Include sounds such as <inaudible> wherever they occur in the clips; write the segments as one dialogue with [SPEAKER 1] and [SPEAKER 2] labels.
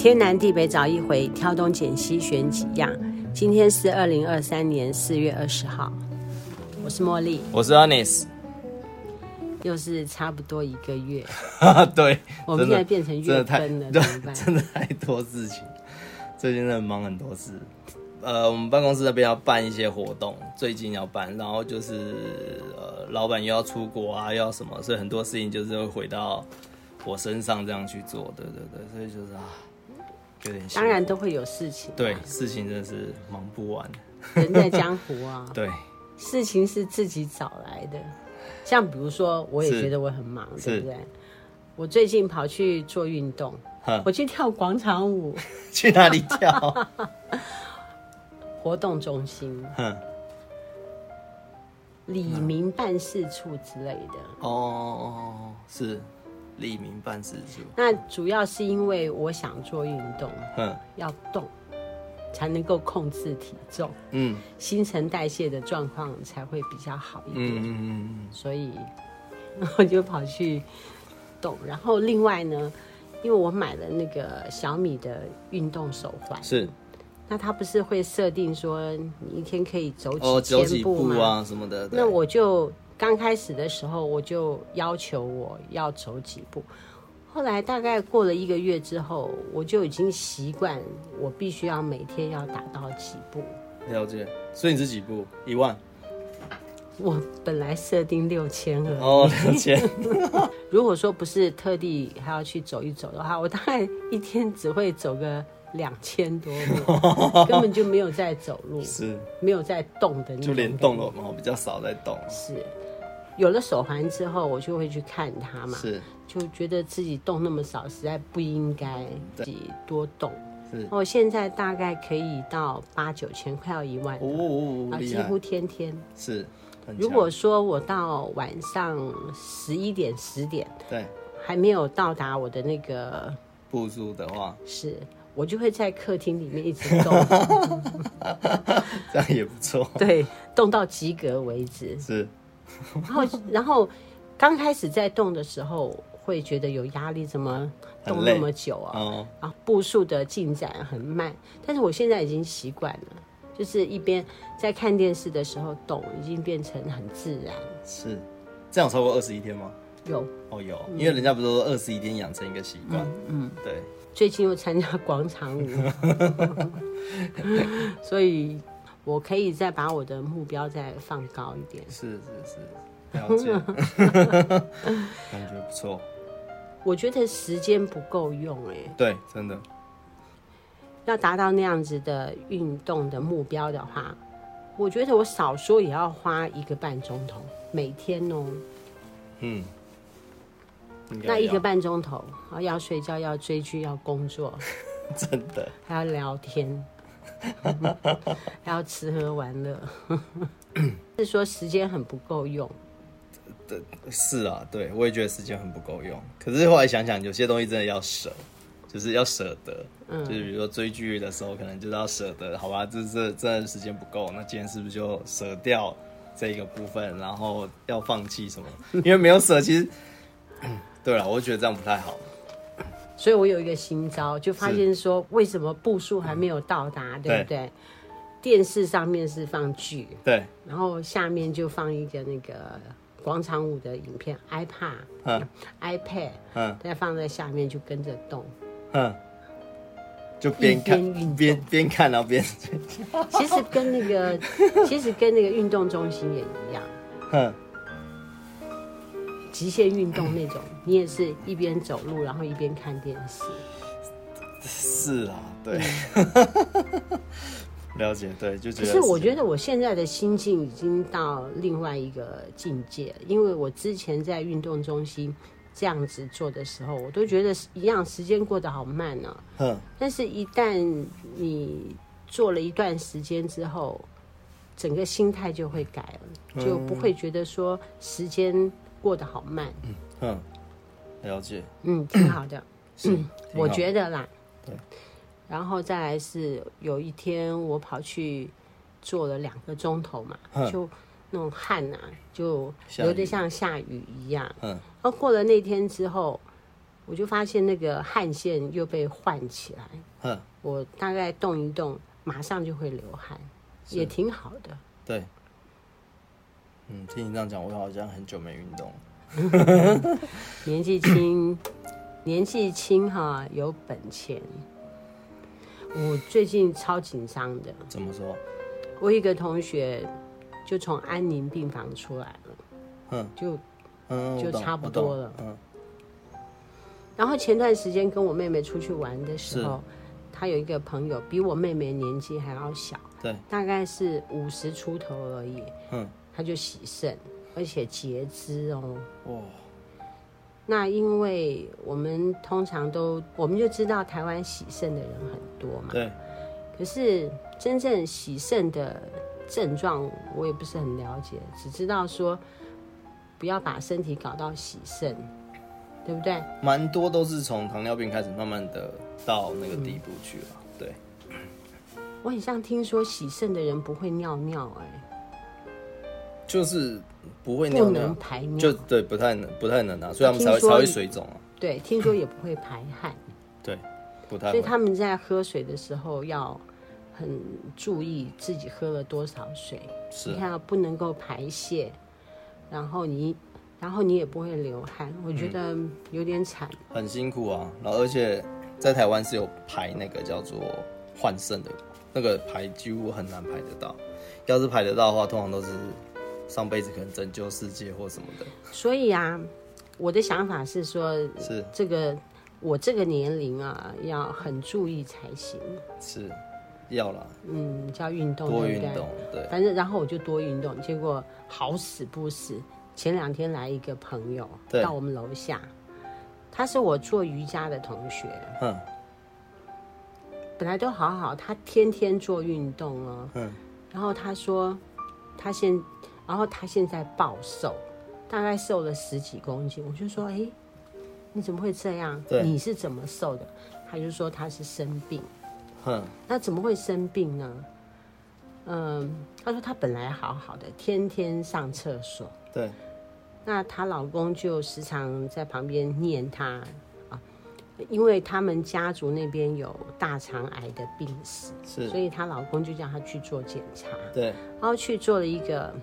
[SPEAKER 1] 天南地北找一回，挑东拣西选几样。今天是二零二三年四月二十号，我是茉莉，
[SPEAKER 2] 我是 Anis，
[SPEAKER 1] 又是差不多一个月。<laughs>
[SPEAKER 2] 对，
[SPEAKER 1] 我们现在变成月分了，<laughs> 怎么办？
[SPEAKER 2] 真的太多事情，最近真的忙很多事。呃，我们办公室那边要办一些活动，最近要办，然后就是呃，老板又要出国啊，又要什么，所以很多事情就是会回到我身上这样去做。对对对，所以就是啊，有点。
[SPEAKER 1] 当然都会有事情，
[SPEAKER 2] 对，事情真的是忙不完。
[SPEAKER 1] 人在江湖啊，<laughs>
[SPEAKER 2] 对，
[SPEAKER 1] 事情是自己找来的。像比如说，我也觉得我很忙，对不对？我最近跑去做运动，我去跳广场舞。<laughs>
[SPEAKER 2] 去哪里跳？<laughs>
[SPEAKER 1] 活动中心，李明办事处之类的。
[SPEAKER 2] 哦，是里民办事处。
[SPEAKER 1] 那主要是因为我想做运动，嗯要动才能够控制体重，嗯，新陈代谢的状况才会比较好一点。嗯嗯嗯。所以 <laughs> 我就跑去动，然后另外呢，因为我买了那个小米的运动手环，
[SPEAKER 2] 是。
[SPEAKER 1] 那他不是会设定说你一天可以走
[SPEAKER 2] 几
[SPEAKER 1] 千步吗？
[SPEAKER 2] 哦、啊什么的。
[SPEAKER 1] 那我就刚开始的时候我就要求我要走几步，后来大概过了一个月之后，我就已经习惯我必须要每天要达到几步。
[SPEAKER 2] 了解，所以你是几步？一万？
[SPEAKER 1] 我本来设定六千而已。
[SPEAKER 2] 哦，六千。<laughs> <laughs>
[SPEAKER 1] 如果说不是特地还要去走一走的话，我大概一天只会走个。两千多步，根本就没有在走路，<laughs>
[SPEAKER 2] 是
[SPEAKER 1] 没有在动的那种，
[SPEAKER 2] 就连动都比较少在动。
[SPEAKER 1] 是有了手环之后，我就会去看它嘛，
[SPEAKER 2] 是
[SPEAKER 1] 就觉得自己动那么少，实在不应该自己多动。
[SPEAKER 2] 是，
[SPEAKER 1] 我现在大概可以到八九千，快要一万哦，几乎天天
[SPEAKER 2] 是。
[SPEAKER 1] 如果说我到晚上十一点、十点，
[SPEAKER 2] 对，
[SPEAKER 1] 还没有到达我的那个
[SPEAKER 2] 步数的话，
[SPEAKER 1] 是。我就会在客厅里面一直动，<laughs>
[SPEAKER 2] 这样也不错。
[SPEAKER 1] 对，动到及格为止。
[SPEAKER 2] 是，<laughs>
[SPEAKER 1] 然后，然后刚开始在动的时候，会觉得有压力，怎么动那么久啊？哦，然后步数的进展很慢。但是我现在已经习惯了，就是一边在看电视的时候动，已经变成很自然。
[SPEAKER 2] 是，这样超过二十一天吗？
[SPEAKER 1] 有
[SPEAKER 2] 哦，有，因为人家不是说二十一天养成一个习惯？嗯，嗯对。
[SPEAKER 1] 最近又参加广场舞，<laughs> 所以我可以再把我的目标再放高一点。
[SPEAKER 2] 是是是，<laughs> 了解，感觉不错。
[SPEAKER 1] 我觉得时间不够用哎。
[SPEAKER 2] 对，真的。
[SPEAKER 1] 要达到那样子的运动的目标的话，我觉得我少说也要花一个半钟头每天哦。嗯。那一个半钟头，啊，要睡觉，要追剧，要工作，<laughs>
[SPEAKER 2] 真的，
[SPEAKER 1] 还要聊天，还 <laughs> 要吃喝玩乐，<coughs> 是说时间很不够用。
[SPEAKER 2] 对，是啊，对，我也觉得时间很不够用。可是后来想想，有些东西真的要舍，就是要舍得。嗯，就是比如说追剧的时候，可能就是要舍得，好吧？这这真的时间不够，那今天是不是就舍掉这一个部分，然后要放弃什么？因为没有舍，其实。<coughs> 对了，我觉得这样不太好，
[SPEAKER 1] 所以我有一个新招，就发现说，为什么步数还没有到达，对不对？电视上面是放剧，
[SPEAKER 2] 对，
[SPEAKER 1] 然后下面就放一个那个广场舞的影片，iPad，嗯，iPad，嗯，再放在下面就跟着动，
[SPEAKER 2] 嗯，就边看边边看然后边，<laughs>
[SPEAKER 1] 其实跟那个其实跟那个运动中心也一样，嗯。极限运动那种，你也是一边走路，然后一边看电视。
[SPEAKER 2] 是啊，对，<laughs> 了解，对，就觉得。
[SPEAKER 1] 可是我觉得我现在的心境已经到另外一个境界，因为我之前在运动中心这样子做的时候，我都觉得一样时间过得好慢呢。嗯。但是，一旦你做了一段时间之后，整个心态就会改了，就不会觉得说时间。过得好慢，
[SPEAKER 2] 嗯，了解，
[SPEAKER 1] 嗯，挺好的，
[SPEAKER 2] 是
[SPEAKER 1] 嗯，我觉得啦，
[SPEAKER 2] 对，
[SPEAKER 1] 然后再来是有一天我跑去做了两个钟头嘛，就那种汗啊，就有点像下雨一样，嗯，然后过了那天之后，我就发现那个汗腺又被唤起来。
[SPEAKER 2] 嗯，
[SPEAKER 1] 我大概动一动，马上就会流汗，也挺好的。
[SPEAKER 2] 对，嗯，听你这样讲，我好像很久没运动。<laughs>
[SPEAKER 1] 年纪轻，年纪轻哈，有本钱。我最近超紧张的。
[SPEAKER 2] 怎么说？
[SPEAKER 1] 我一个同学就从安宁病房出来了，
[SPEAKER 2] 嗯，
[SPEAKER 1] 就
[SPEAKER 2] 嗯
[SPEAKER 1] 就差不多了，
[SPEAKER 2] 嗯。
[SPEAKER 1] 然后前段时间跟我妹妹出去玩的时候，她有一个朋友比我妹妹年纪还要小，
[SPEAKER 2] 对，
[SPEAKER 1] 大概是五十出头而已，
[SPEAKER 2] 嗯，
[SPEAKER 1] 她就洗肾，而且截肢哦，
[SPEAKER 2] 哇。
[SPEAKER 1] 那因为我们通常都，我们就知道台湾洗肾的人很多嘛。
[SPEAKER 2] 对。
[SPEAKER 1] 可是真正洗肾的症状，我也不是很了解，只知道说不要把身体搞到洗肾，对不对？
[SPEAKER 2] 蛮多都是从糖尿病开始，慢慢的到那个地步去了。嗯、对。
[SPEAKER 1] 我很像听说洗肾的人不会尿尿、欸，哎。
[SPEAKER 2] 就是不会尿尿，
[SPEAKER 1] 不能排尿，
[SPEAKER 2] 就对，不太能，不太能啊，所以他们才会才会水肿啊。
[SPEAKER 1] 对，听说也不会排汗，
[SPEAKER 2] 对，不太。
[SPEAKER 1] 所以他们在喝水的时候要很注意自己喝了多少水，
[SPEAKER 2] 是，
[SPEAKER 1] 你看不能够排泄，然后你，然后你也不会流汗，我觉得有点惨，嗯，
[SPEAKER 2] 很辛苦啊。然后而且在台湾是有排那个叫做换肾的，那个排几乎很难排得到，要是排得到的话，通常都是。上辈子可能拯救世界或什么的，
[SPEAKER 1] 所以啊，我的想法是说，
[SPEAKER 2] 是。
[SPEAKER 1] 这个我这个年龄啊，要很注意才行。
[SPEAKER 2] 是，要了，
[SPEAKER 1] 嗯，叫运动，
[SPEAKER 2] 多运动，对。
[SPEAKER 1] 反正然后我就多运动，结果好死不死，前两天来一个朋友到我们楼下，他是我做瑜伽的同学，
[SPEAKER 2] 嗯，
[SPEAKER 1] 本来都好好，他天天做运动哦，
[SPEAKER 2] 嗯，
[SPEAKER 1] 然后他说他现然后他现在暴瘦，大概瘦了十几公斤。我就说：“哎，你怎么会这样？你是怎么瘦的？”他就说他是生病。
[SPEAKER 2] 哼，
[SPEAKER 1] 那怎么会生病呢？嗯，他说他本来好好的，天天上厕所。
[SPEAKER 2] 对。
[SPEAKER 1] 那她老公就时常在旁边念她啊。因为他们家族那边有大肠癌的病史，
[SPEAKER 2] 是，
[SPEAKER 1] 所以她老公就叫她去做检查。
[SPEAKER 2] 对。
[SPEAKER 1] 然后去做了一个。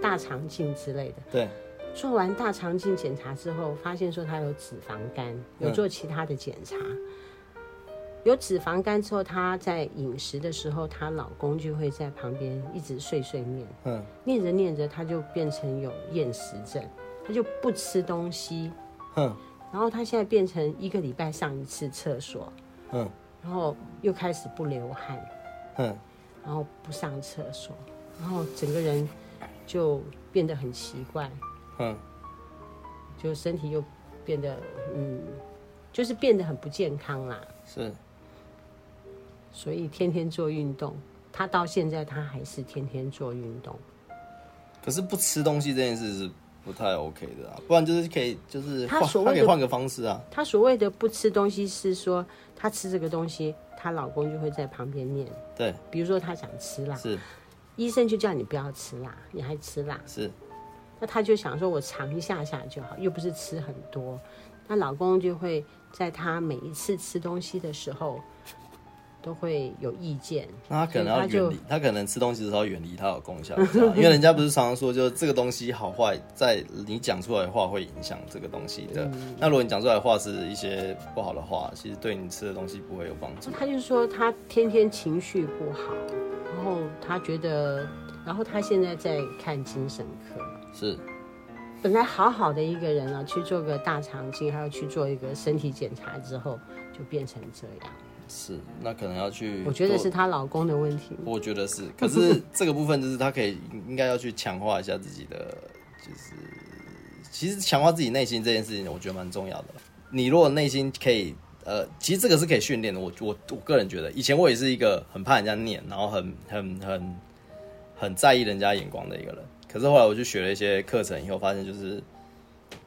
[SPEAKER 1] 大肠镜之类的，
[SPEAKER 2] 对，
[SPEAKER 1] 做完大肠镜检查之后，发现说她有脂肪肝，有做其他的检查，嗯、有脂肪肝之后，她在饮食的时候，她老公就会在旁边一直碎碎念，
[SPEAKER 2] 嗯，
[SPEAKER 1] 念着念着，她就变成有厌食症，她就不吃东西，
[SPEAKER 2] 嗯，
[SPEAKER 1] 然后她现在变成一个礼拜上一次厕所，
[SPEAKER 2] 嗯，
[SPEAKER 1] 然后又开始不流汗，
[SPEAKER 2] 嗯，
[SPEAKER 1] 然后不上厕所，然后整个人。就变得很奇怪，
[SPEAKER 2] 嗯，
[SPEAKER 1] 就身体又变得，嗯，就是变得很不健康啦。
[SPEAKER 2] 是，
[SPEAKER 1] 所以天天做运动，他到现在他还是天天做运动。
[SPEAKER 2] 可是不吃东西这件事是不太 OK 的啊，不然就是可以，就是他所谓的他可以换个方式啊。
[SPEAKER 1] 他所谓的不吃东西是说，他吃这个东西，她老公就会在旁边念。
[SPEAKER 2] 对，
[SPEAKER 1] 比如说她想吃辣。
[SPEAKER 2] 是。
[SPEAKER 1] 医生就叫你不要吃辣，你还吃辣？
[SPEAKER 2] 是，
[SPEAKER 1] 那他就想说，我尝一下下就好，又不是吃很多。那老公就会在他每一次吃东西的时候，都会有意见。
[SPEAKER 2] 那他可能要远离，他可能吃东西的时候远离他有功效，因为人家不是常常说，就是这个东西好坏，在你讲出来的话会影响这个东西的。嗯、那如果你讲出来的话是一些不好的话，其实对你吃的东西不会有帮助。
[SPEAKER 1] 他就说他天天情绪不好。然后他觉得，然后他现在在看精神科。
[SPEAKER 2] 是，
[SPEAKER 1] 本来好好的一个人啊，去做个大肠镜，还要去做一个身体检查之后，就变成这样。
[SPEAKER 2] 是，那可能要去。
[SPEAKER 1] 我觉得是她老公的问题。
[SPEAKER 2] 我觉得是，<laughs> 可是这个部分就是她可以应该要去强化一下自己的，就是其实强化自己内心这件事情，我觉得蛮重要的。你如果内心可以。呃，其实这个是可以训练的。我我我个人觉得，以前我也是一个很怕人家念，然后很很很很在意人家眼光的一个人。可是后来我去学了一些课程以后，发现就是，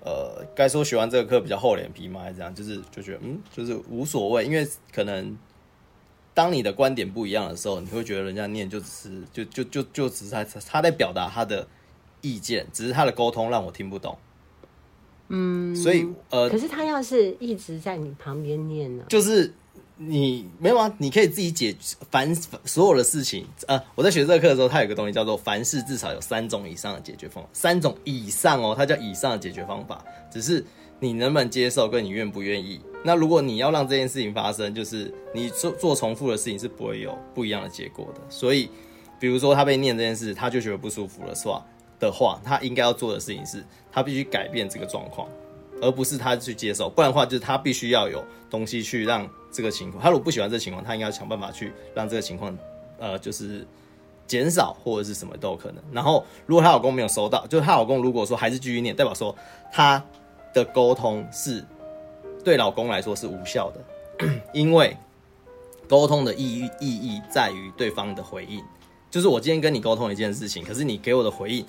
[SPEAKER 2] 呃，该说学完这个课比较厚脸皮嘛，还是这样，就是就觉得嗯，就是无所谓。因为可能当你的观点不一样的时候，你会觉得人家念就只是就就就就只是他他在表达他的意见，只是他的沟通让我听不懂。
[SPEAKER 1] 嗯，
[SPEAKER 2] 所以呃，
[SPEAKER 1] 可是他要是一直在你旁边念呢，
[SPEAKER 2] 就是你没有啊，你可以自己解凡所有的事情。呃，我在学这个课的时候，他有个东西叫做凡事至少有三种以上的解决方法，三种以上哦，它叫以上的解决方法，只是你能不能接受，跟你愿不愿意。那如果你要让这件事情发生，就是你做做重复的事情是不会有不一样的结果的。所以，比如说他被念这件事，他就觉得不舒服了，是吧？的话，他应该要做的事情是，他必须改变这个状况，而不是他去接受。不然的话，就是他必须要有东西去让这个情况。他如果不喜欢这个情况，他应该要想办法去让这个情况，呃，就是减少或者是什么都有可能。然后，如果她老公没有收到，就是她老公如果说还是继续念，代表说他的沟通是对老公来说是无效的，<clears throat> 因为沟通的意义意义在于对方的回应。就是我今天跟你沟通一件事情，可是你给我的回应。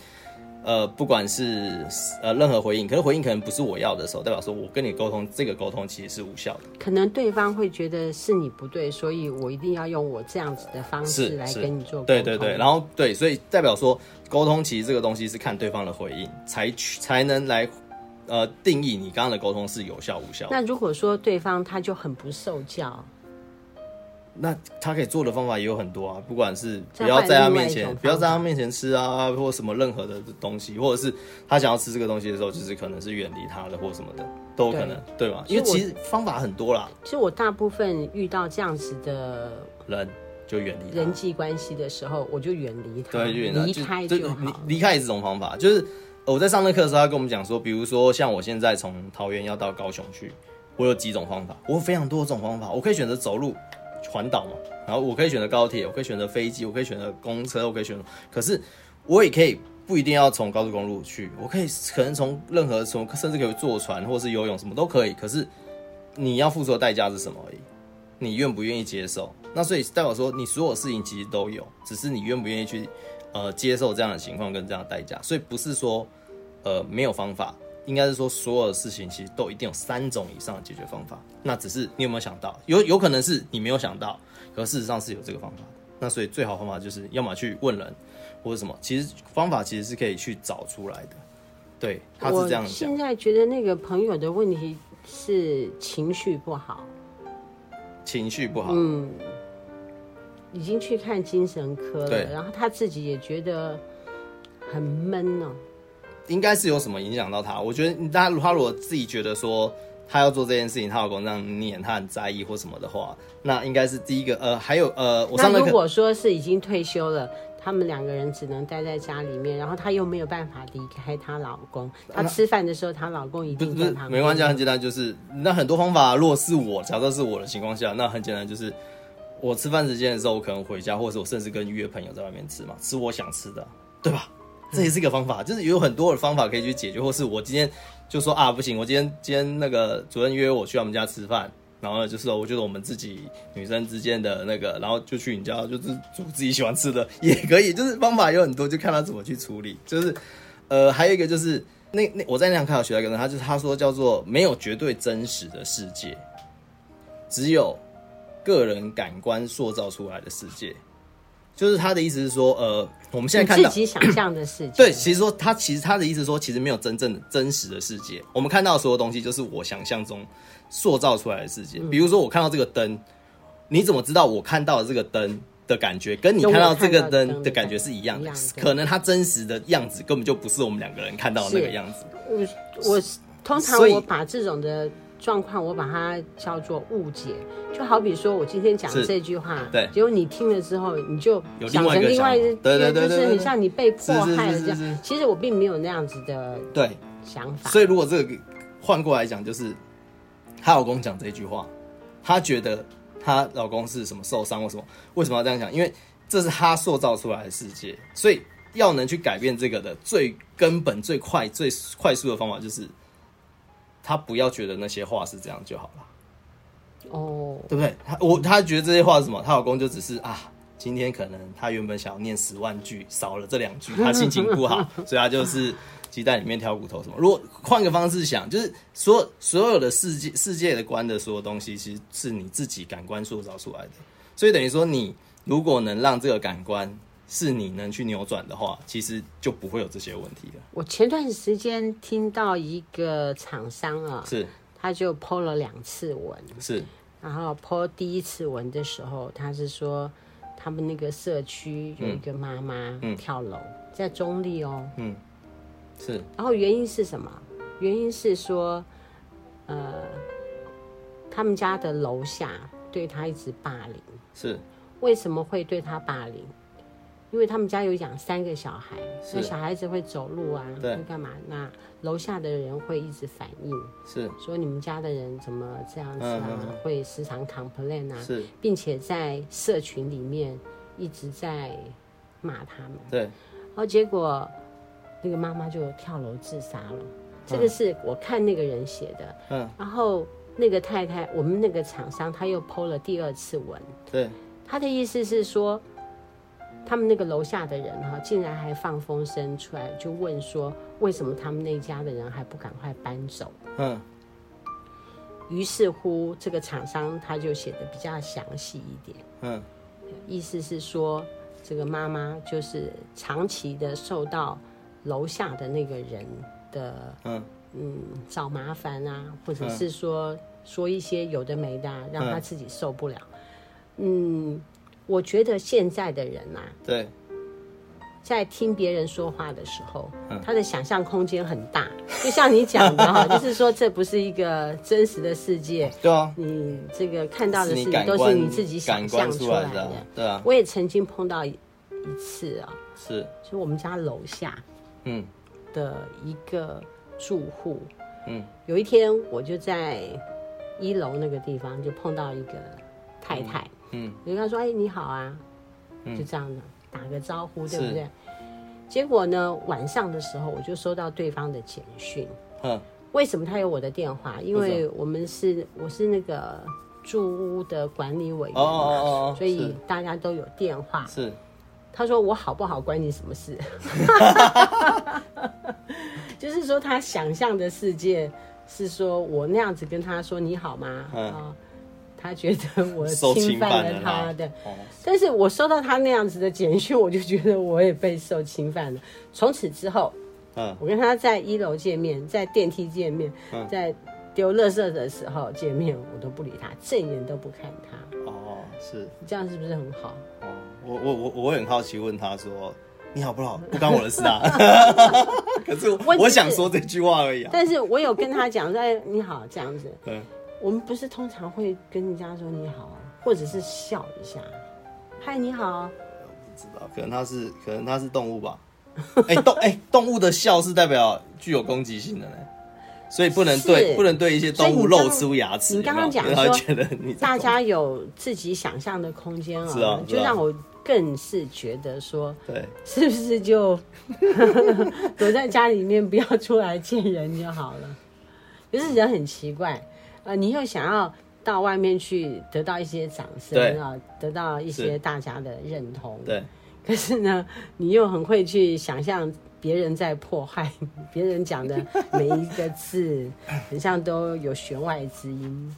[SPEAKER 2] 呃，不管是呃任何回应，可是回应可能不是我要的时候，代表说我跟你沟通，这个沟通其实是无效的。
[SPEAKER 1] 可能对方会觉得是你不对，所以我一定要用我这样子的方式来跟你做沟通。
[SPEAKER 2] 对对对，然后对，所以代表说沟通其实这个东西是看对方的回应，才才能来呃定义你刚刚的沟通是有效无效。
[SPEAKER 1] 那如果说对方他就很不受教。
[SPEAKER 2] 那他可以做的方法也有很多啊，不管是不要在他面前，不要在他面前吃啊，或什么任何的东西，或者是他想要吃这个东西的时候，就是可能是远离他的或什么的，都有可能，对，对吧？因为其实方法很多啦。
[SPEAKER 1] 其实我大部分遇到这样子的
[SPEAKER 2] 人，就远离
[SPEAKER 1] 人际关系的时候，我就远离他，
[SPEAKER 2] 对，远
[SPEAKER 1] 离开就好。
[SPEAKER 2] 离离开也是这种方法，就是我在上那课的时候，他跟我们讲说，比如说像我现在从桃园要到高雄去，我有几种方法，我有非常多种方法，我可以选择走路。环岛嘛，然后我可以选择高铁，我可以选择飞机，我可以选择公车，我可以选择。可是我也可以不一定要从高速公路去，我可以可能从任何从甚至可以坐船或是游泳什么都可以。可是你要付出的代价是什么而已？你愿不愿意接受？那所以代表说，你所有事情其实都有，只是你愿不愿意去呃接受这样的情况跟这样的代价。所以不是说呃没有方法。应该是说，所有的事情其实都一定有三种以上的解决方法。那只是你有没有想到？有有可能是你没有想到，可事实上是有这个方法的。那所以最好方法就是要么去问人，或者什么。其实方法其实是可以去找出来的。对，他是这样。
[SPEAKER 1] 现在觉得那个朋友的问题是情绪不好，
[SPEAKER 2] 情绪不好。
[SPEAKER 1] 嗯，已经去看精神科了，然后他自己也觉得很闷呢。
[SPEAKER 2] 应该是有什么影响到他？我觉得，他他如果自己觉得说他要做这件事情，他老公这样念，他很在意或什么的话，那应该是第一个。呃，还有呃，我上
[SPEAKER 1] 那如果说是已经退休了，他们两个人只能待在家里面，然后她又没有办法离开她老公，她吃饭的时候，她老公一定在旁边。
[SPEAKER 2] 没关系，很简单，就是那很多方法。如果是我，假设是我的情况下，那很简单，就是我吃饭时间的时候，我可能回家，或者是我甚至跟约朋友在外面吃嘛，吃我想吃的，对吧？这也是一个方法，就是有很多的方法可以去解决，或是我今天就说啊，不行，我今天今天那个主任约我去他们家吃饭，然后呢，就是我觉得我们自己女生之间的那个，然后就去你家，就是煮自己喜欢吃的也可以，就是方法有很多，就看他怎么去处理。就是呃，还有一个就是那那我在那堂课有学到一个人，他就是他说叫做没有绝对真实的世界，只有个人感官塑造出来的世界。就是他的意思是说，呃，我们现在看到
[SPEAKER 1] 自己想象的世界，
[SPEAKER 2] 对，其实说他其实他的意思是说，其实没有真正的真实的世界。我们看到的所有东西，就是我想象中塑造出来的世界。比如说，我看到这个灯，你怎么知道我看到的这个灯的感觉跟你看到这个灯的感觉是一样的？可能它真实的样子根本就不是我们两个人看到的那个样子。
[SPEAKER 1] 我我通常我把这种的。状况，我把它叫做误解，就好比说我今天讲这句话，
[SPEAKER 2] 对，
[SPEAKER 1] 结果你听了之后，你就想成另外一个，
[SPEAKER 2] 对对对，
[SPEAKER 1] 就是很像你被迫害了这样。其实我并没有那样子的对想法。
[SPEAKER 2] 所以如果这个换过来讲，就是她老公讲这句话，她觉得她老公是什么受伤或什么，为什么要这样讲？因为这是她塑造出来的世界，所以要能去改变这个的最根本、最快、最快速的方法就是。他不要觉得那些话是这样就好了，
[SPEAKER 1] 哦，
[SPEAKER 2] 对不对？他我他觉得这些话是什么？她老公就只是啊，今天可能他原本想要念十万句，少了这两句，<laughs> 他心情不好，所以他就是鸡蛋里面挑骨头什么。如果换个方式想，就是所有所有的世界世界的观的所有东西，其实是你自己感官塑造出来的。所以等于说，你如果能让这个感官是你能去扭转的话，其实就不会有这些问题了。
[SPEAKER 1] 我前段时间听到一个厂商啊，
[SPEAKER 2] 是，
[SPEAKER 1] 他就 po 了两次文，
[SPEAKER 2] 是，
[SPEAKER 1] 然后 po 第一次文的时候，他是说他们那个社区有一个妈妈跳楼，嗯、在中立哦，
[SPEAKER 2] 嗯，是，
[SPEAKER 1] 然后原因是什么？原因是说，呃，他们家的楼下对他一直霸凌，
[SPEAKER 2] 是，
[SPEAKER 1] 为什么会对他霸凌？因为他们家有养三个小孩，所以小孩子会走路啊，会干嘛？那楼下的人会一直反映，
[SPEAKER 2] 是
[SPEAKER 1] 说你们家的人怎么这样子啊？嗯嗯嗯会时常 complain 啊，
[SPEAKER 2] 是，
[SPEAKER 1] 并且在社群里面一直在骂他们。
[SPEAKER 2] 对，
[SPEAKER 1] 然后结果那个妈妈就跳楼自杀了。这个是我看那个人写的，
[SPEAKER 2] 嗯，
[SPEAKER 1] 然后那个太太，我们那个厂商他又 po 了第二次文，
[SPEAKER 2] 对，
[SPEAKER 1] 他的意思是说。他们那个楼下的人哈，竟然还放风声出来，就问说，为什么他们那家的人还不赶快搬走？
[SPEAKER 2] 嗯。
[SPEAKER 1] 于是乎，这个厂商他就写的比较详细一点。
[SPEAKER 2] 嗯。
[SPEAKER 1] 意思是说，这个妈妈就是长期的受到楼下的那个人的嗯嗯找麻烦啊，或者是说说一些有的没的，让他自己受不了。嗯。我觉得现在的人呐、啊，
[SPEAKER 2] 对，
[SPEAKER 1] 在听别人说话的时候，嗯、他的想象空间很大，就像你讲的哈，<laughs> 就是说这不是一个真实的世界，
[SPEAKER 2] 对啊，
[SPEAKER 1] 你这个看到的事情都是你自己想象出来的，
[SPEAKER 2] 对啊。
[SPEAKER 1] 我也曾经碰到一次啊，
[SPEAKER 2] 是，
[SPEAKER 1] 就我们家楼下，嗯，的一个住户，嗯，有一天我就在一楼那个地方就碰到一个太太。嗯
[SPEAKER 2] 嗯，
[SPEAKER 1] 人家说：“哎，你好啊，就这样的打个招呼，对不对？”结果呢，晚上的时候我就收到对方的简讯。嗯，为什么他有我的电话？因为我们是我是那个住屋的管理委员嘛，哦，所以大家都有电话。
[SPEAKER 2] 是，
[SPEAKER 1] 他说我好不好关你什么事？<laughs> 就是说他想象的世界是说我那样子跟他说你好吗？啊。他觉得我 <laughs> 侵犯了他的，但是我收到他那样子的简讯，我就觉得我也被受侵犯了。从此之后，嗯，我跟他在一楼见面，在电梯见面，在丢垃圾的时候见面，我都不理他，正眼都不看他。
[SPEAKER 2] 哦，是
[SPEAKER 1] 这样，是不是很好？
[SPEAKER 2] 哦，我我我我会很好奇，问他说：“你好不好？<laughs> 不关我的事啊。<laughs> ”可是我想说这句话而已啊。
[SPEAKER 1] 但是我有跟他讲说：“你好，这样子。”嗯。我们不是通常会跟人家说你好，或者是笑一下，嗨，你好。
[SPEAKER 2] 不知道，可能它是，可能它是动物吧。<laughs> 哎、欸，动哎、欸，动物的笑是代表具有攻击性的呢，所以不能对，不能对一些动物露出牙齿。
[SPEAKER 1] 你刚刚讲说，觉得你大家有自己想象的空间啊、哦，就让我更是觉得说，对，是不是就 <laughs> 躲在家里面，不要出来见人就好了？就是人很奇怪。呃，你又想要到外面去得到一些掌声啊，得到一些大家的认同。
[SPEAKER 2] 对。
[SPEAKER 1] 可是呢，你又很会去想象别人在破坏，别人讲的每一个字，很像都有弦外之音。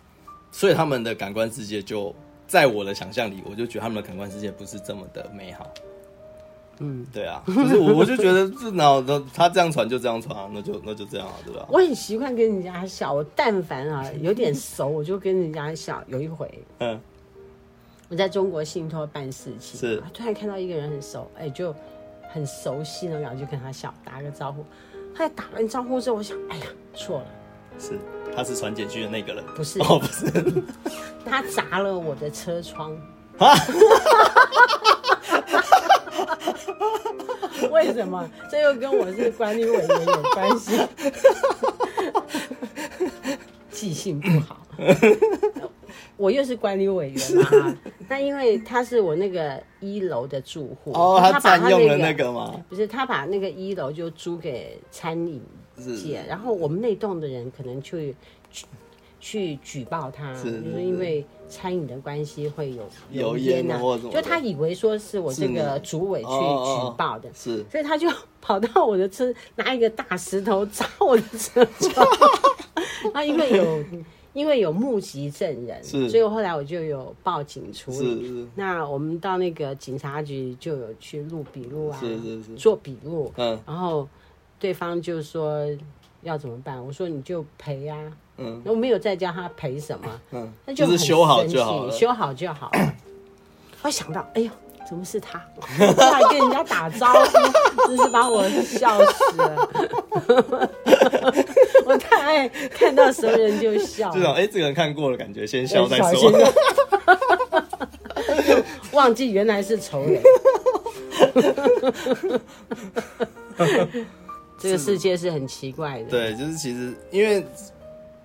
[SPEAKER 2] 所以他们的感官世界就在我的想象里，我就觉得他们的感官世界不是这么的美好。嗯，对啊，就是我，我就觉得这脑的他这样传就这样传啊，那就那就这样啊，对吧？
[SPEAKER 1] 我很习惯跟人家笑，我但凡啊有点熟，我就跟人家笑。有一回，嗯，我在中国信托办事情，是突然看到一个人很熟，哎，就很熟悉呢，然后就跟他笑，打个招呼。他打完招呼之后，我想，哎呀，错了，
[SPEAKER 2] 是他是传简讯的那个人，
[SPEAKER 1] 不是
[SPEAKER 2] 哦，不是，<laughs>
[SPEAKER 1] 他砸了我的车窗。<laughs> <laughs> 为什么？这又跟我是管理委员有关系？<laughs> 记性不好，我又是管理委员嘛。<laughs> 那因为他是我那个一楼的住户，
[SPEAKER 2] 哦，他占用了那个吗？
[SPEAKER 1] 不是，他把那个一楼就租给餐饮界，然后我们那栋的人可能去去举报他，就是因为。餐饮的关系会有油烟啊，就他以为说是我这个主委去举报的，
[SPEAKER 2] 是，
[SPEAKER 1] 所以他就跑到我的车，拿一个大石头砸我的车窗，<laughs> 然后啊，因为有因为有目击证人，
[SPEAKER 2] 是，
[SPEAKER 1] 所以后来我就有报警处理。那我们到那个警察局就有去录笔录啊，
[SPEAKER 2] 是是是，
[SPEAKER 1] 做笔录。
[SPEAKER 2] 嗯。
[SPEAKER 1] 然后对方就说要怎么办？我说你就赔啊。
[SPEAKER 2] 嗯。
[SPEAKER 1] 我没有再叫他赔什么。
[SPEAKER 2] 嗯。
[SPEAKER 1] 那就，
[SPEAKER 2] 是修好就好，
[SPEAKER 1] 修好就好。<coughs> 我想到，哎呦。怎么是他？他还跟人家打招呼，<laughs> 真是把我笑死了。<laughs> 我太爱看到熟人就笑。
[SPEAKER 2] 这种哎，这个人看过了，感觉先笑再说。<laughs>
[SPEAKER 1] 忘记原来是仇人。这个世界是很奇怪的。
[SPEAKER 2] 对，就是其实因为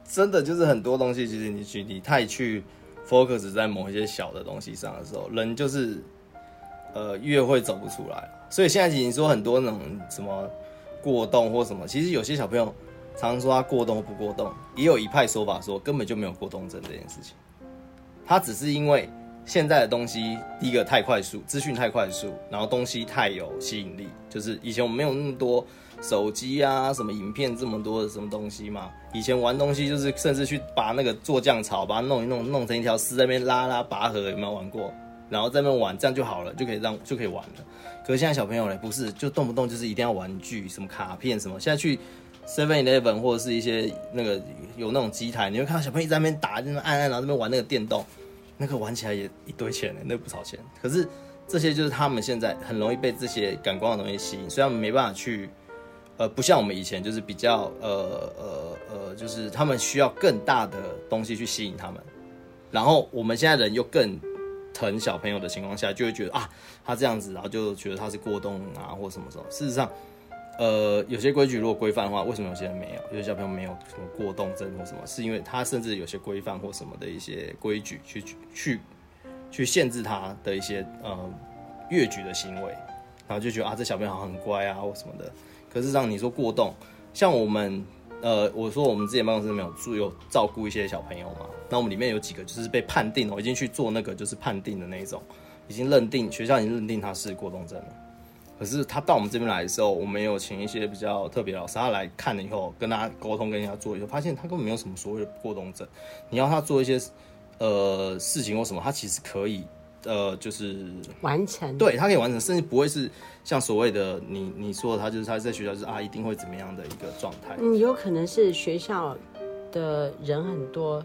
[SPEAKER 2] 真的就是很多东西，其实你去你太去 focus 在某一些小的东西上的时候，人就是。呃，越会走不出来，所以现在已经说很多那种什么过动或什么，其实有些小朋友常常说他过动不过动，也有一派说法说根本就没有过动症这件事情，他只是因为现在的东西，第一个太快速，资讯太快速，然后东西太有吸引力，就是以前我们没有那么多手机啊，什么影片这么多的什么东西嘛，以前玩东西就是甚至去把那个做酱草，把它弄一弄，弄成一条丝在那边拉拉拔河，有没有玩过？然后在那边玩，这样就好了，就可以让就可以玩了。可是现在小朋友呢，不是，就动不动就是一定要玩具，什么卡片什么。现在去 Seven Eleven 或者是一些那个有那种机台，你会看到小朋友在那边打，就那按按，然后在那边玩那个电动，那个玩起来也一堆钱呢，那不少钱。可是这些就是他们现在很容易被这些感光的东西吸引，所以他们没办法去，呃，不像我们以前就是比较呃呃呃，就是他们需要更大的东西去吸引他们，然后我们现在人又更。疼小朋友的情况下，就会觉得啊，他这样子，然后就觉得他是过动啊，或什么什么。事实上，呃，有些规矩如果规范的话，为什么有些人没有？有些小朋友没有什么过动症或什么？是因为他甚至有些规范或什么的一些规矩去去去限制他的一些呃越矩的行为，然后就觉得啊，这小朋友好像很乖啊或什么的。可是让你说过动，像我们。呃，我说我们之前办公室没有住，有照顾一些小朋友嘛。那我们里面有几个就是被判定了，我已经去做那个就是判定的那一种，已经认定学校已经认定他是过动症了。可是他到我们这边来的时候，我们有请一些比较特别老师，他来看了以后，跟他沟通，跟人家做以后，发现他根本没有什么所谓的过动症。你要他做一些呃事情或什么，他其实可以。呃，就是
[SPEAKER 1] 完成，
[SPEAKER 2] 对，他可以完成，甚至不会是像所谓的你你说的他就是他在学校就是啊，一定会怎么样的一个状态。
[SPEAKER 1] 嗯，有可能是学校的人很多，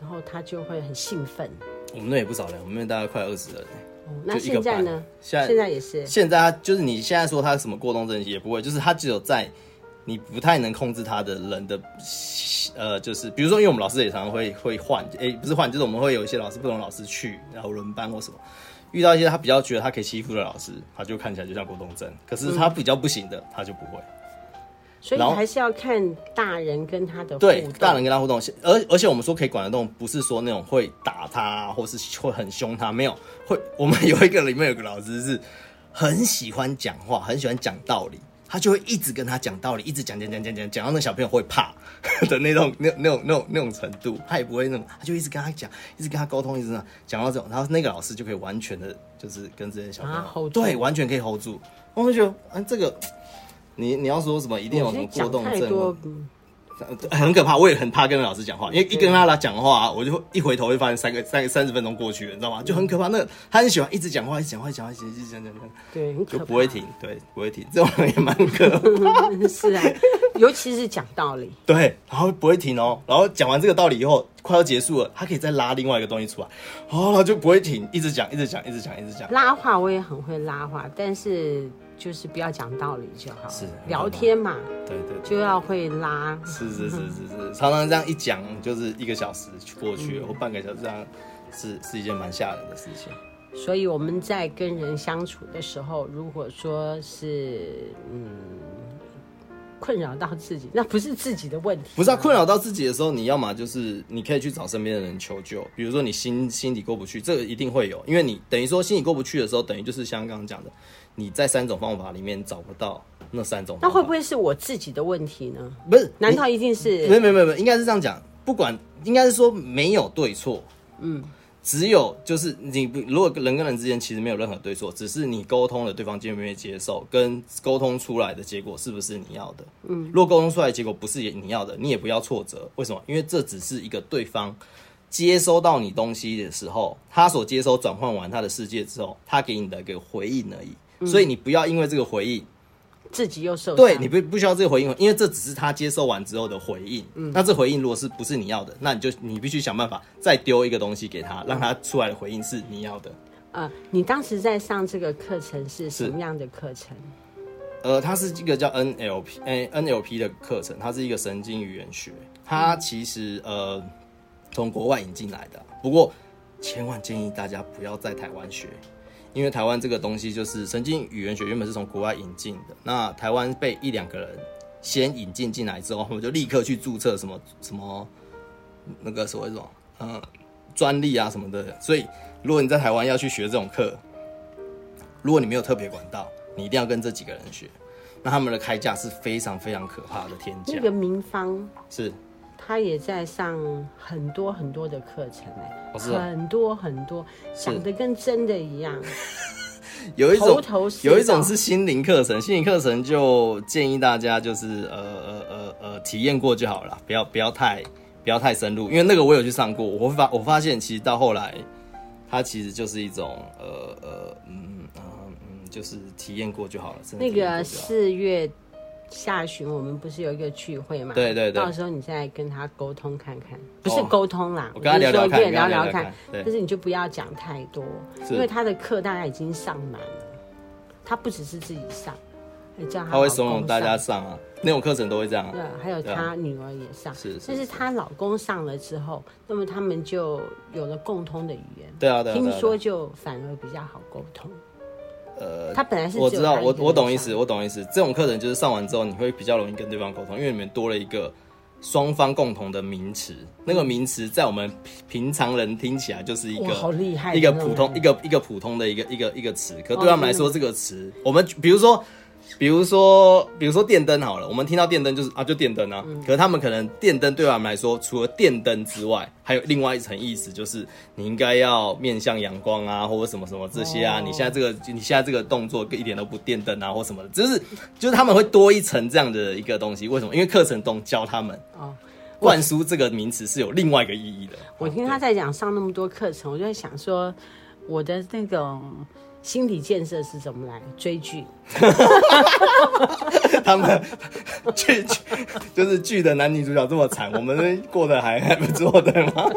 [SPEAKER 1] 然后他就会很兴奋。
[SPEAKER 2] 我们那也不少人，我们那大概快二十人。
[SPEAKER 1] 哦，那现在呢？
[SPEAKER 2] 现在
[SPEAKER 1] 现在也是。
[SPEAKER 2] 现在他就是你现在说他什么过动症也不会，就是他只有在你不太能控制他的人的。呃，就是比如说，因为我们老师也常常会会换，哎、欸，不是换，就是我们会有一些老师不同老师去，然后轮班或什么，遇到一些他比较觉得他可以欺负的老师，他就看起来就像过动症，可是他比较不行的，嗯、他就不会。
[SPEAKER 1] 所以还是要看大人跟他的互动。
[SPEAKER 2] 对，大人跟他互动，而而且我们说可以管得动，不是说那种会打他或是会很凶他，没有，会我们有一个里面有个老师是很喜欢讲话，很喜欢讲道理。他就会一直跟他讲道理，一直讲讲讲讲讲，讲到那小朋友会怕 <laughs> 的那种、那、那种、那种、那种程度。他也不会那种，他就一直跟他讲，一直跟他沟通，一直讲到这种，然后那个老师就可以完全的，就是跟这些小朋友、啊、hold 住，对，完全可以 hold 住。我会觉得，嗯，这个你你要说什么，一定有什么过动症。很可怕，我也很怕跟老师讲话，因为一跟他来讲话，我就一回头会发现三个三个三十分钟过去了，你知道吗？就很可怕。那个他很喜欢一直讲话，一直讲话，讲话，一直讲讲讲讲，
[SPEAKER 1] 对，
[SPEAKER 2] 就不会停，对，不会停。这种人也蛮可怕。
[SPEAKER 1] 是啊，尤其是讲道理。
[SPEAKER 2] 对，然后不会停哦，然后讲完这个道理以后，快要结束了，他可以再拉另外一个东西出来，哦，就不会停，一直讲，一直讲，一直讲，一直讲。
[SPEAKER 1] 拉话我也很会拉话，但是。就是不要讲道理就好，
[SPEAKER 2] 是
[SPEAKER 1] 聊天嘛，
[SPEAKER 2] 对对，
[SPEAKER 1] 就要会拉，
[SPEAKER 2] 是是是是是，常常这样一讲就是一个小时过去了，或半个小时这样，是是一件蛮吓人的事情。
[SPEAKER 1] 所以我们在跟人相处的时候，如果说是嗯困扰到自己，那不是自己的问题，
[SPEAKER 2] 不是啊，困扰到自己的时候，你要么就是你可以去找身边的人求救，比如说你心心里过不去，这个一定会有，因为你等于说心里过不去的时候，等于就是像刚刚讲的。你在三种方法里面找不到那三种，
[SPEAKER 1] 那会不会是我自己的问题呢？
[SPEAKER 2] 不是，
[SPEAKER 1] 难道一定是？
[SPEAKER 2] 没有没有没有，应该是这样讲。不管，应该是说没有对错。嗯，只有就是你不，如果人跟人之间其实没有任何对错，只是你沟通了对方接不愿意接受，跟沟通出来的结果是不是你要的。嗯，如果沟通出来的结果不是你要的，你也不要挫折。为什么？因为这只是一个对方接收到你东西的时候，他所接收转换完他的世界之后，他给你的一个回应而已。嗯，所以你不要因为这个回应。
[SPEAKER 1] 自己又受
[SPEAKER 2] 对，你不不需要这个回应，因为这只是他接受完之后的回应。嗯，那这回应如果是不是你要的，那你就你必须想办法再丢一个东西给他，让他出来的回应是你要的。
[SPEAKER 1] 呃，你当时在上这个课程是什么样的课程？
[SPEAKER 2] 呃，它是一个叫 NLP，哎，NLP 的课程，它是一个神经语言学，它其实呃从国外引进来的，不过千万建议大家不要在台湾学。因为台湾这个东西就是神经语言学，原本是从国外引进的。那台湾被一两个人先引进进来之后，我们就立刻去注册什么 <laughs> 什么那个所谓什么嗯专利啊什么的。所以如果你在台湾要去学这种课，如果你没有特别管道，你一定要跟这几个人学。那他们的开价是非常非常可怕的天价。
[SPEAKER 1] 那个明方
[SPEAKER 2] 是。
[SPEAKER 1] 他也在上很多很多的课程哎，很多很多，讲的跟真的一样。<laughs>
[SPEAKER 2] 有一种有一种是心灵课程，心灵课程就建议大家就是呃呃呃呃体验过就好了，不要不要太不要太深入，因为那个我有去上过，我发我发现其实到后来，它其实就是一种呃呃嗯嗯嗯，就是体验过就好了。
[SPEAKER 1] 那个四月。下旬我们不是有一个聚会嘛？
[SPEAKER 2] 对对对，
[SPEAKER 1] 到时候你再跟他沟通看看，不是沟通啦，
[SPEAKER 2] 我跟他聊聊看，
[SPEAKER 1] 聊聊看。但是你就不要讲太多，因为他的课大家已经上满了，他不只是自己上，还叫他。
[SPEAKER 2] 他会怂恿大家上啊，那种课程都会这样。
[SPEAKER 1] 对，还有他女儿也上，是。但是她老公上了之后，那么他们就有了共通的语言。
[SPEAKER 2] 对啊，对。
[SPEAKER 1] 听说就反而比较好沟通。
[SPEAKER 2] 呃，
[SPEAKER 1] 他本来是
[SPEAKER 2] 我知道，我我懂意思，我懂意思。这种课程就是上完之后，你会比较容易跟对方沟通，因为里面多了一个双方共同的名词。那个名词在我们平常人听起来就是一个
[SPEAKER 1] 好厉害，
[SPEAKER 2] 一个普通一个一个普通的一个一个一个词，可对他们来说，这个词我们比如说。比如说，比如说电灯好了，我们听到电灯就是啊，就电灯啊。嗯、可是他们可能电灯对我们来说，除了电灯之外，还有另外一层意思，就是你应该要面向阳光啊，或者什么什么这些啊。哦、你现在这个，你现在这个动作一点都不电灯啊，或什么的，就是就是他们会多一层这样的一个东西。为什么？因为课程中教他们哦，灌输这个名词是有另外一个意义的。
[SPEAKER 1] 我听他在讲上那么多课程，我就在想说，我的那种。心理建设是怎么来？追剧，<laughs>
[SPEAKER 2] 他们剧就是剧的男女主角这么惨，我们过得还还不错，对吗？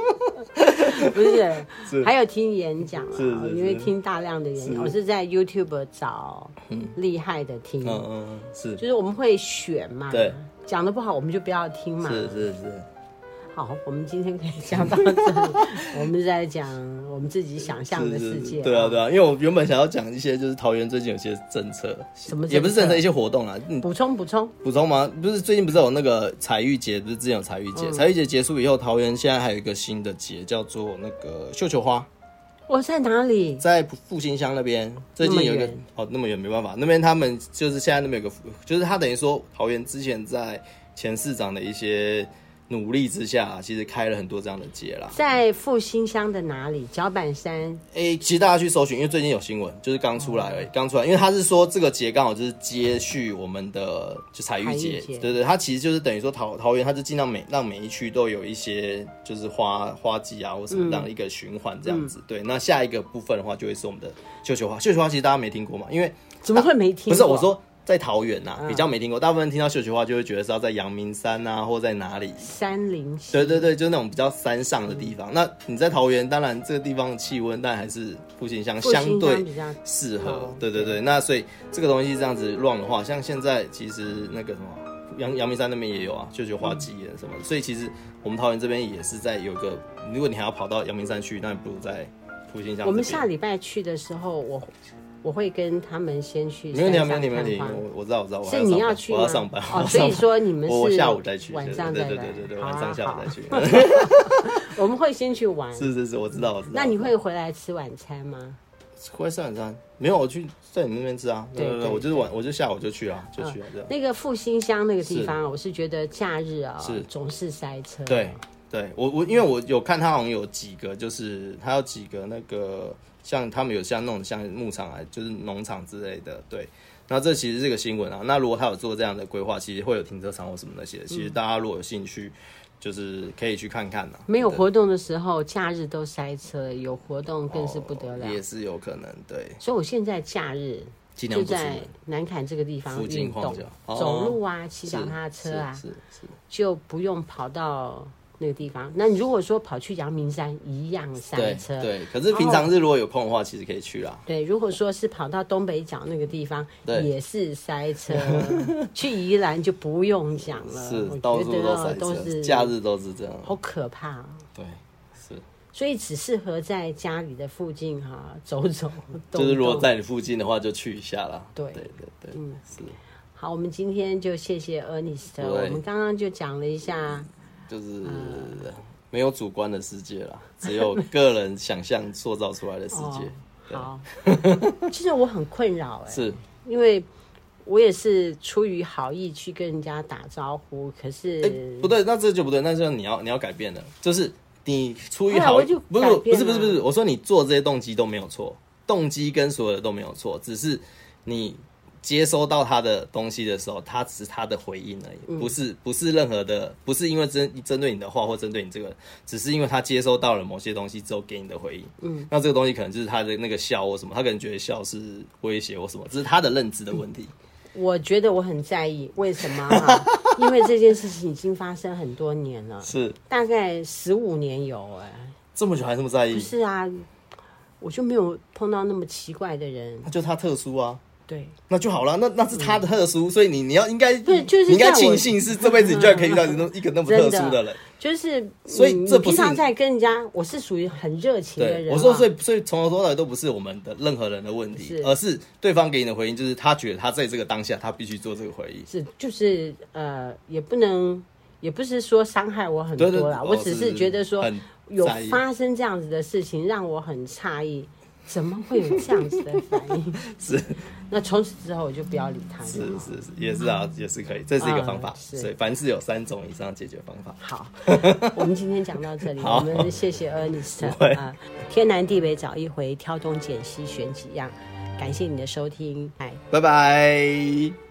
[SPEAKER 2] <laughs>
[SPEAKER 1] 不是，<laughs> 是还有听演讲啊，因为听大量的演讲，是我是在 YouTube 找厉害的听，嗯嗯是，就是我们会选嘛，对，讲的不好我们就不要听嘛，
[SPEAKER 2] 是是是。
[SPEAKER 1] 好，我们今天可以讲到这里。<laughs> 我们在讲我们自己想象的世界。
[SPEAKER 2] 对啊，对啊，因为我原本想要讲一些，就是桃园最近有些政策，
[SPEAKER 1] 什么
[SPEAKER 2] 也不是政策，一些活动啊。
[SPEAKER 1] 补充补充
[SPEAKER 2] 补充吗？不是最近不是有那个彩玉节？不是之前有彩玉节？彩玉节结束以后，桃园现在还有一个新的节，叫做那个绣球花。
[SPEAKER 1] 我在哪里？
[SPEAKER 2] 在复兴乡那边。最近有一个哦，那么远没办法，那边他们就是现在那边有个，就是他等于说桃园之前在前市长的一些。努力之下，啊，其实开了很多这样的节啦。
[SPEAKER 1] 在复兴乡的哪里？脚板山。
[SPEAKER 2] 哎、欸，其实大家去搜寻，因为最近有新闻，就是刚出来而已，刚、嗯、出来。因为他是说这个节刚好就是接续我们的就彩玉节，对，对对，它其实就是等于说桃桃园，它就尽量每让每一区都有一些就是花花季啊或什么这样一个循环这样子。嗯、对，那下一个部分的话就会是我们的绣球花。绣球花其实大家没听过嘛？因为
[SPEAKER 1] 怎么会没听过？
[SPEAKER 2] 不是我说。在桃园呐、啊，比较没听过。大部分听到绣球花，就会觉得是要在阳明山啊，或在哪里？
[SPEAKER 1] 山林。
[SPEAKER 2] 对对对，就是那种比较山上的地方。嗯、那你在桃园，当然这个地方的气温，但还是复兴乡相对适合。哦、对对对，那所以这个东西这样子乱的话，像现在其实那个什么阳阳明山那边也有啊，绣球花季啊什么的。嗯、所以其实我们桃园这边也是在有一个，如果你还要跑到阳明山去，那你不如在复兴乡。
[SPEAKER 1] 我们下礼拜去的时候，我。我会跟他们先去。
[SPEAKER 2] 没问题，没问题，没问题。我我知道，我知道。
[SPEAKER 1] 是你要去吗？
[SPEAKER 2] 我要上班。
[SPEAKER 1] 哦，所以说你们是
[SPEAKER 2] 我下午再去，
[SPEAKER 1] 晚上再来。
[SPEAKER 2] 对对对对，晚上下午再去。<laughs>
[SPEAKER 1] 我们会先去玩。
[SPEAKER 2] 是是是，我知道，我知道。
[SPEAKER 1] 那你会回来吃晚餐吗？
[SPEAKER 2] 回来吃晚餐？没有，我去在你那边吃啊。对对对，我就是晚，我就下午就去啊，就去啊。这样。
[SPEAKER 1] 那个复兴乡那个地方，我是觉得假日啊，是总是塞车。
[SPEAKER 2] 对。对我我因为我有看他好像有几个，就是他有几个那个像他们有像那种像牧场啊，就是农场之类的，对。那这其实是个新闻啊。那如果他有做这样的规划，其实会有停车场或什么那些，其实大家如果有兴趣，就是可以去看看呐。
[SPEAKER 1] 没有活动的时候，假日都塞车；有活动更是不得了，
[SPEAKER 2] 也是有可能。对，
[SPEAKER 1] 所以我现在假日就在南坎这个地方运动，走路啊，骑脚踏车啊，是是，就不用跑到。那个地方，那你如果说跑去阳明山一样塞车，
[SPEAKER 2] 对，对。可是平常日如果有空的话，其实可以去啦。
[SPEAKER 1] 对，如果说是跑到东北角那个地方，也是塞车。<laughs> 去宜兰就不用讲了，
[SPEAKER 2] 是到处都塞车，都是假日都是这样，
[SPEAKER 1] 好可怕。
[SPEAKER 2] 对，是。
[SPEAKER 1] 所以只适合在家里的附近哈走走。<laughs>
[SPEAKER 2] 就是如果在你附近的话，就去一下啦。
[SPEAKER 1] 对
[SPEAKER 2] 对对对，嗯，是。
[SPEAKER 1] 好，我们今天就谢谢 Ernest。我们刚刚就讲了一下。
[SPEAKER 2] 就是没有主观的世界啦，只有个人想象塑造出来的世 <laughs> 界。
[SPEAKER 1] 好，<laughs> 其实我很困扰哎，
[SPEAKER 2] 是
[SPEAKER 1] 因为我也是出于好意去跟人家打招呼，可是
[SPEAKER 2] 不对，那这就不对，那就你要你要改变了，就是你出于好意，不是不是不是不是，我说你做这些动机都没有错，动机跟所有的都没有错，只是你。接收到他的东西的时候，他只是他的回应而已，嗯、不是不是任何的，不是因为针针对你的话或针对你这个，只是因为他接收到了某些东西之后给你的回应。嗯，那这个东西可能就是他的那个笑或什么，他可能觉得笑是威胁或什么，这是他的认知的问题。
[SPEAKER 1] 我觉得我很在意，为什么、啊？<laughs> 因为这件事情已经发生很多年了，
[SPEAKER 2] 是
[SPEAKER 1] 大概十五年有哎、欸，
[SPEAKER 2] 这么久还这么在意？
[SPEAKER 1] 不是啊，我就没有碰到那么奇怪的人，那
[SPEAKER 2] 就他特殊啊。
[SPEAKER 1] 对，
[SPEAKER 2] 那就好了。那那是他的特殊，嗯、所以你你要应
[SPEAKER 1] 该对就是
[SPEAKER 2] 你应该庆幸是这辈子你居然可以遇到一个那么特殊的人。<laughs>
[SPEAKER 1] 就是
[SPEAKER 2] 所以这
[SPEAKER 1] 平常在跟人家，我是属于很热情的人。
[SPEAKER 2] 我说，所以所以从头到尾都不是我们的任何人的问题，是而是对方给你的回应，就是他觉得他在这个当下，他必须做这个回应。
[SPEAKER 1] 是，就是呃，也不能，也不是说伤害我很多啦。我只是觉得说有发生这样子的事情，让我很诧异。怎么会有这样子的反应？<laughs>
[SPEAKER 2] 是，
[SPEAKER 1] 那从此之后我就不要理他。
[SPEAKER 2] 是是是，也是啊，也是可以，这是一个方法。所以凡事有三种以上解决方法。
[SPEAKER 1] 好，<laughs> 我们今天讲到这里，我们谢谢 Ernest 啊，天南地北找一回，挑东拣西选几样，感谢你的收听，拜
[SPEAKER 2] 拜。